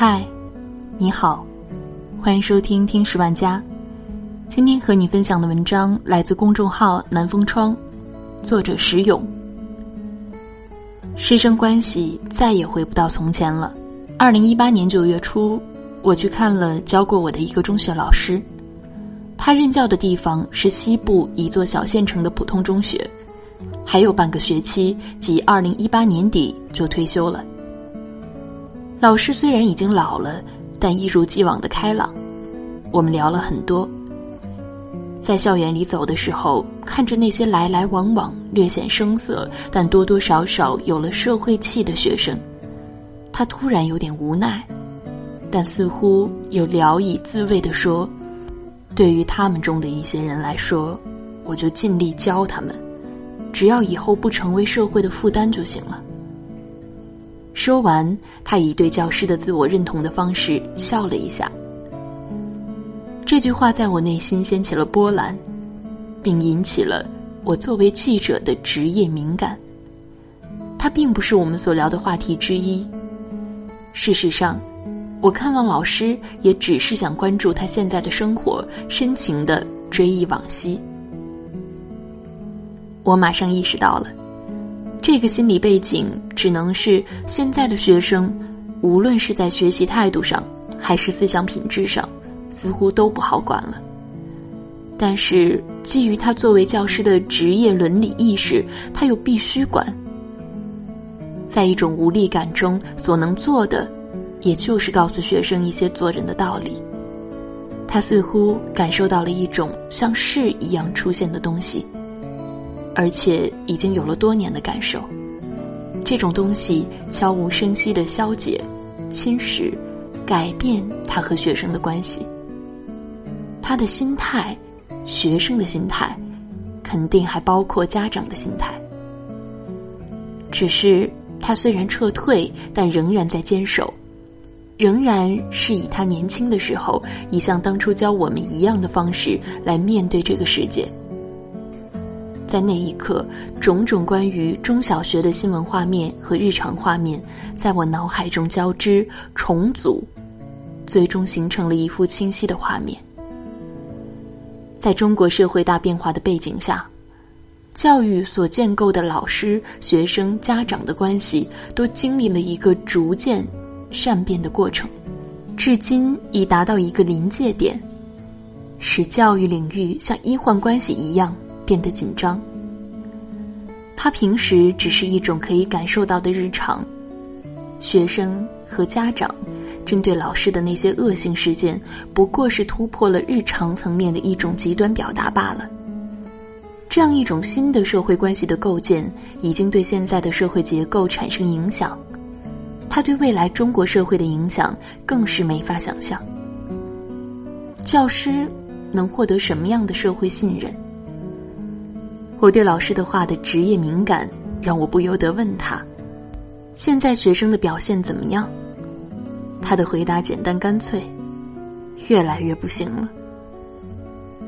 嗨，你好，欢迎收听听十万家。今天和你分享的文章来自公众号南风窗，作者石勇。师生关系再也回不到从前了。二零一八年九月初，我去看了教过我的一个中学老师，他任教的地方是西部一座小县城的普通中学，还有半个学期，即二零一八年底就退休了。老师虽然已经老了，但一如既往的开朗。我们聊了很多。在校园里走的时候，看着那些来来往往、略显生涩，但多多少少有了社会气的学生，他突然有点无奈，但似乎又聊以自慰地说：“对于他们中的一些人来说，我就尽力教他们，只要以后不成为社会的负担就行了。”说完，他以对教师的自我认同的方式笑了一下。这句话在我内心掀起了波澜，并引起了我作为记者的职业敏感。它并不是我们所聊的话题之一。事实上，我看望老师也只是想关注他现在的生活，深情的追忆往昔。我马上意识到了。这个心理背景只能是现在的学生，无论是在学习态度上，还是思想品质上，似乎都不好管了。但是基于他作为教师的职业伦理意识，他又必须管。在一种无力感中，所能做的，也就是告诉学生一些做人的道理。他似乎感受到了一种像势一样出现的东西。而且已经有了多年的感受，这种东西悄无声息的消解、侵蚀、改变他和学生的关系。他的心态，学生的心态，肯定还包括家长的心态。只是他虽然撤退，但仍然在坚守，仍然是以他年轻的时候，以像当初教我们一样的方式来面对这个世界。在那一刻，种种关于中小学的新闻画面和日常画面，在我脑海中交织重组，最终形成了一幅清晰的画面。在中国社会大变化的背景下，教育所建构的老师、学生、家长的关系，都经历了一个逐渐善变的过程，至今已达到一个临界点，使教育领域像医患关系一样。变得紧张。他平时只是一种可以感受到的日常，学生和家长针对老师的那些恶性事件，不过是突破了日常层面的一种极端表达罢了。这样一种新的社会关系的构建，已经对现在的社会结构产生影响，它对未来中国社会的影响更是没法想象。教师能获得什么样的社会信任？我对老师的话的职业敏感，让我不由得问他：“现在学生的表现怎么样？”他的回答简单干脆：“越来越不行了。”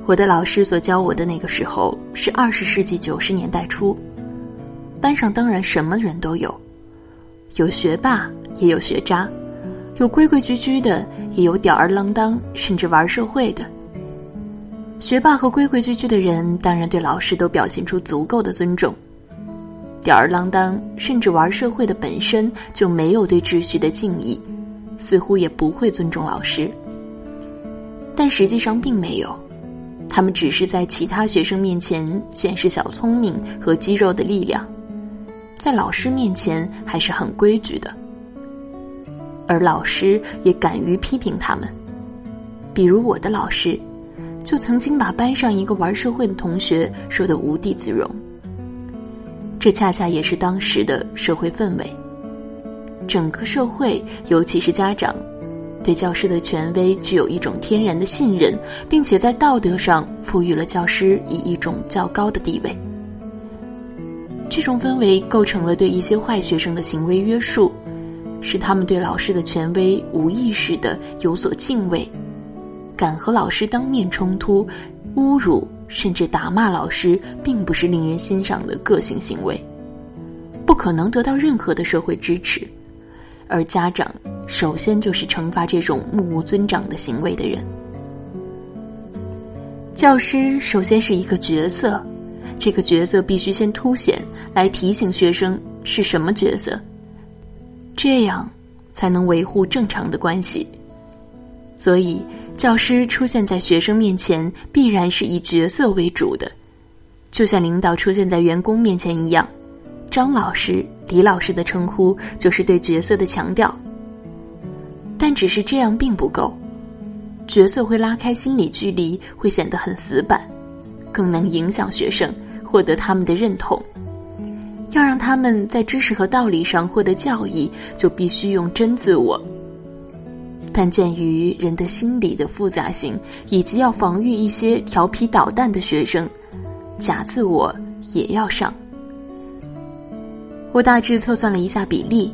我的老师所教我的那个时候是二十世纪九十年代初，班上当然什么人都有，有学霸也有学渣，有规规矩矩的，也有吊儿郎当甚至玩社会的。学霸和规规矩矩的人，当然对老师都表现出足够的尊重。吊儿郎当甚至玩社会的本身就没有对秩序的敬意，似乎也不会尊重老师。但实际上并没有，他们只是在其他学生面前显示小聪明和肌肉的力量，在老师面前还是很规矩的。而老师也敢于批评他们，比如我的老师。就曾经把班上一个玩社会的同学说得无地自容。这恰恰也是当时的社会氛围。整个社会，尤其是家长，对教师的权威具有一种天然的信任，并且在道德上赋予了教师以一种较高的地位。这种氛围构成了对一些坏学生的行为约束，使他们对老师的权威无意识的有所敬畏。敢和老师当面冲突、侮辱甚至打骂老师，并不是令人欣赏的个性行为，不可能得到任何的社会支持。而家长首先就是惩罚这种目无尊长的行为的人。教师首先是一个角色，这个角色必须先凸显，来提醒学生是什么角色，这样才能维护正常的关系。所以，教师出现在学生面前，必然是以角色为主的，就像领导出现在员工面前一样。张老师、李老师的称呼就是对角色的强调，但只是这样并不够。角色会拉开心理距离，会显得很死板，更能影响学生获得他们的认同。要让他们在知识和道理上获得教益，就必须用真自我。但鉴于人的心理的复杂性，以及要防御一些调皮捣蛋的学生，假自我也要上。我大致测算了一下比例，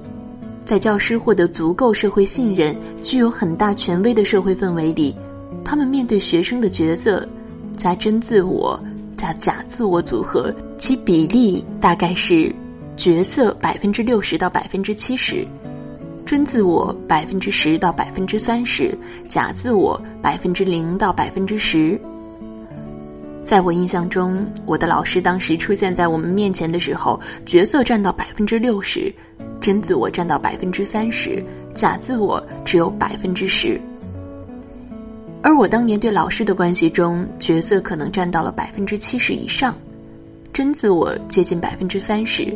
在教师获得足够社会信任、具有很大权威的社会氛围里，他们面对学生的角色加真自我加假自我组合，其比例大概是角色百分之六十到百分之七十，真自我百分之十到百分之三十，假自我百分之零到百分之十。在我印象中，我的老师当时出现在我们面前的时候，角色占到百分之六十，真自我占到百分之三十，假自我只有百分之十。而我当年对老师的关系中，角色可能占到了百分之七十以上，真自我接近百分之三十。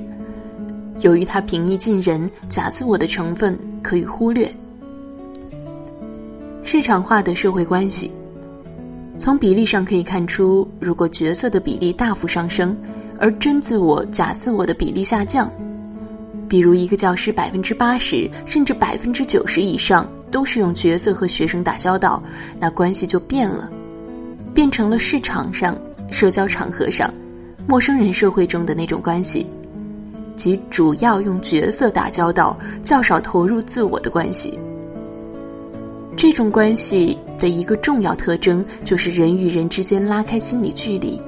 由于他平易近人，假自我的成分可以忽略。市场化的社会关系。从比例上可以看出，如果角色的比例大幅上升，而真自我、假自我的比例下降，比如一个教师百分之八十甚至百分之九十以上都是用角色和学生打交道，那关系就变了，变成了市场上、社交场合上、陌生人社会中的那种关系，即主要用角色打交道、较少投入自我的关系。这种关系的一个重要特征就是人与人之间拉开心理距离，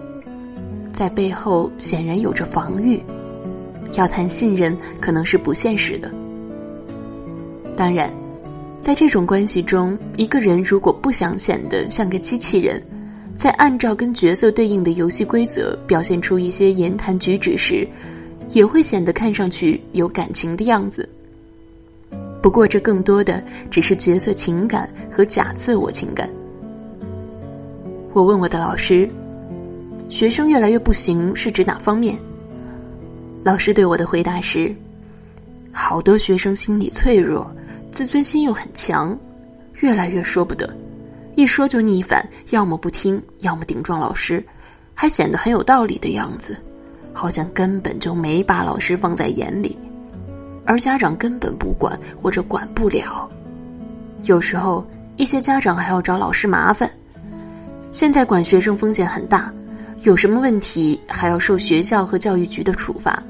在背后显然有着防御，要谈信任可能是不现实的。当然，在这种关系中，一个人如果不想显得像个机器人，在按照跟角色对应的游戏规则表现出一些言谈举止时，也会显得看上去有感情的样子。不过，这更多的只是角色情感和假自我情感。我问我的老师：“学生越来越不行，是指哪方面？”老师对我的回答是：“好多学生心理脆弱，自尊心又很强，越来越说不得，一说就逆反，要么不听，要么顶撞老师，还显得很有道理的样子，好像根本就没把老师放在眼里。”而家长根本不管或者管不了，有时候一些家长还要找老师麻烦。现在管学生风险很大，有什么问题还要受学校和教育局的处罚，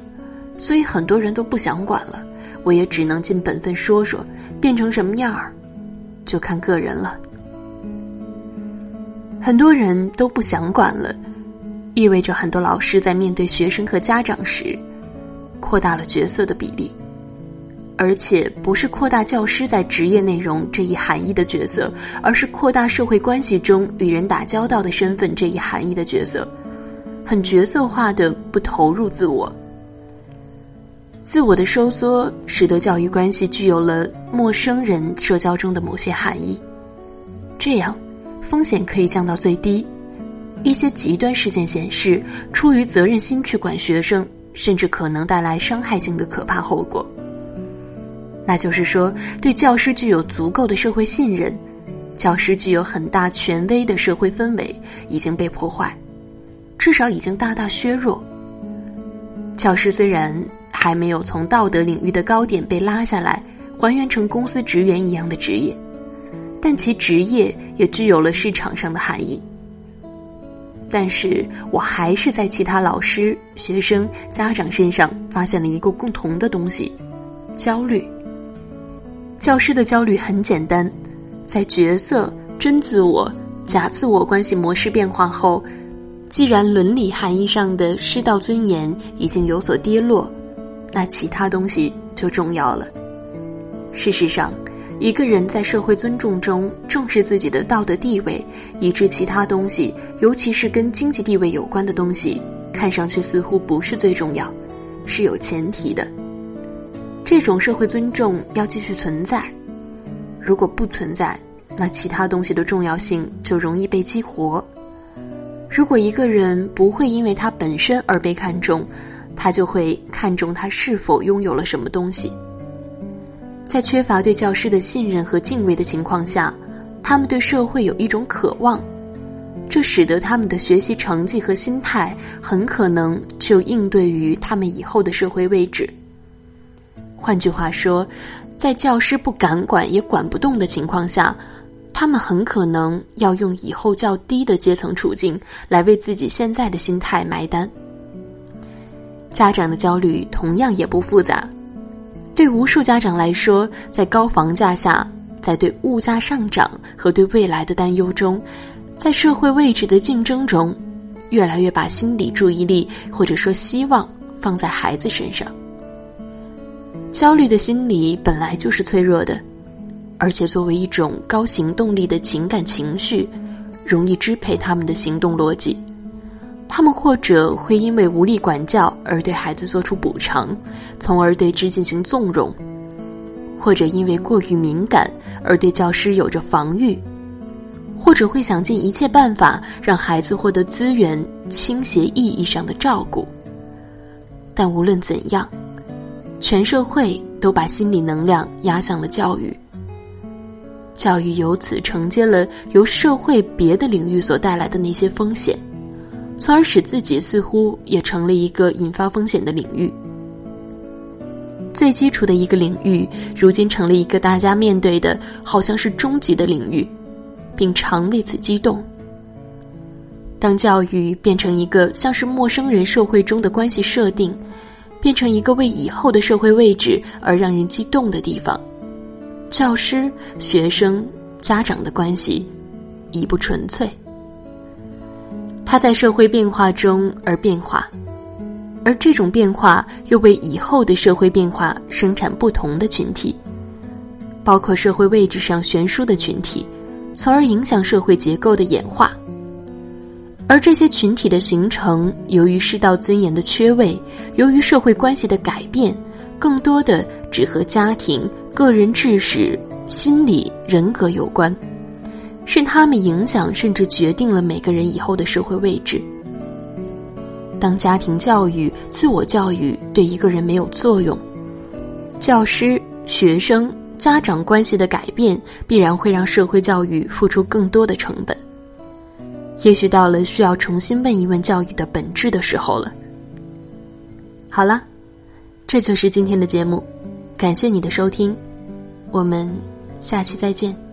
所以很多人都不想管了。我也只能尽本分说说，变成什么样儿，就看个人了。很多人都不想管了，意味着很多老师在面对学生和家长时，扩大了角色的比例。而且不是扩大教师在职业内容这一含义的角色，而是扩大社会关系中与人打交道的身份这一含义的角色，很角色化的不投入自我。自我的收缩使得教育关系具有了陌生人社交中的某些含义，这样风险可以降到最低。一些极端事件显示，出于责任心去管学生，甚至可能带来伤害性的可怕后果。那就是说，对教师具有足够的社会信任，教师具有很大权威的社会氛围已经被破坏，至少已经大大削弱。教师虽然还没有从道德领域的高点被拉下来，还原成公司职员一样的职业，但其职业也具有了市场上的含义。但是我还是在其他老师、学生、家长身上发现了一个共同的东西：焦虑。教师的焦虑很简单，在角色、真自我、假自我关系模式变化后，既然伦理含义上的师道尊严已经有所跌落，那其他东西就重要了。事实上，一个人在社会尊重中重视自己的道德地位，以致其他东西，尤其是跟经济地位有关的东西，看上去似乎不是最重要，是有前提的。这种社会尊重要继续存在，如果不存在，那其他东西的重要性就容易被激活。如果一个人不会因为他本身而被看重，他就会看重他是否拥有了什么东西。在缺乏对教师的信任和敬畏的情况下，他们对社会有一种渴望，这使得他们的学习成绩和心态很可能就应对于他们以后的社会位置。换句话说，在教师不敢管也管不动的情况下，他们很可能要用以后较低的阶层处境来为自己现在的心态埋单。家长的焦虑同样也不复杂。对无数家长来说，在高房价下，在对物价上涨和对未来的担忧中，在社会位置的竞争中，越来越把心理注意力或者说希望放在孩子身上。焦虑的心理本来就是脆弱的，而且作为一种高行动力的情感情绪，容易支配他们的行动逻辑。他们或者会因为无力管教而对孩子做出补偿，从而对之进行纵容；或者因为过于敏感而对教师有着防御；或者会想尽一切办法让孩子获得资源倾斜意义上的照顾。但无论怎样，全社会都把心理能量压向了教育，教育由此承接了由社会别的领域所带来的那些风险。从而使自己似乎也成了一个引发风险的领域。最基础的一个领域，如今成了一个大家面对的好像是终极的领域，并常为此激动。当教育变成一个像是陌生人社会中的关系设定，变成一个为以后的社会位置而让人激动的地方，教师、学生、家长的关系已不纯粹。他在社会变化中而变化，而这种变化又为以后的社会变化生产不同的群体，包括社会位置上悬殊的群体，从而影响社会结构的演化。而这些群体的形成，由于世道尊严的缺位，由于社会关系的改变，更多的只和家庭、个人知识、心理、人格有关。是他们影响甚至决定了每个人以后的社会位置。当家庭教育、自我教育对一个人没有作用，教师、学生、家长关系的改变必然会让社会教育付出更多的成本。也许到了需要重新问一问教育的本质的时候了。好了，这就是今天的节目，感谢你的收听，我们下期再见。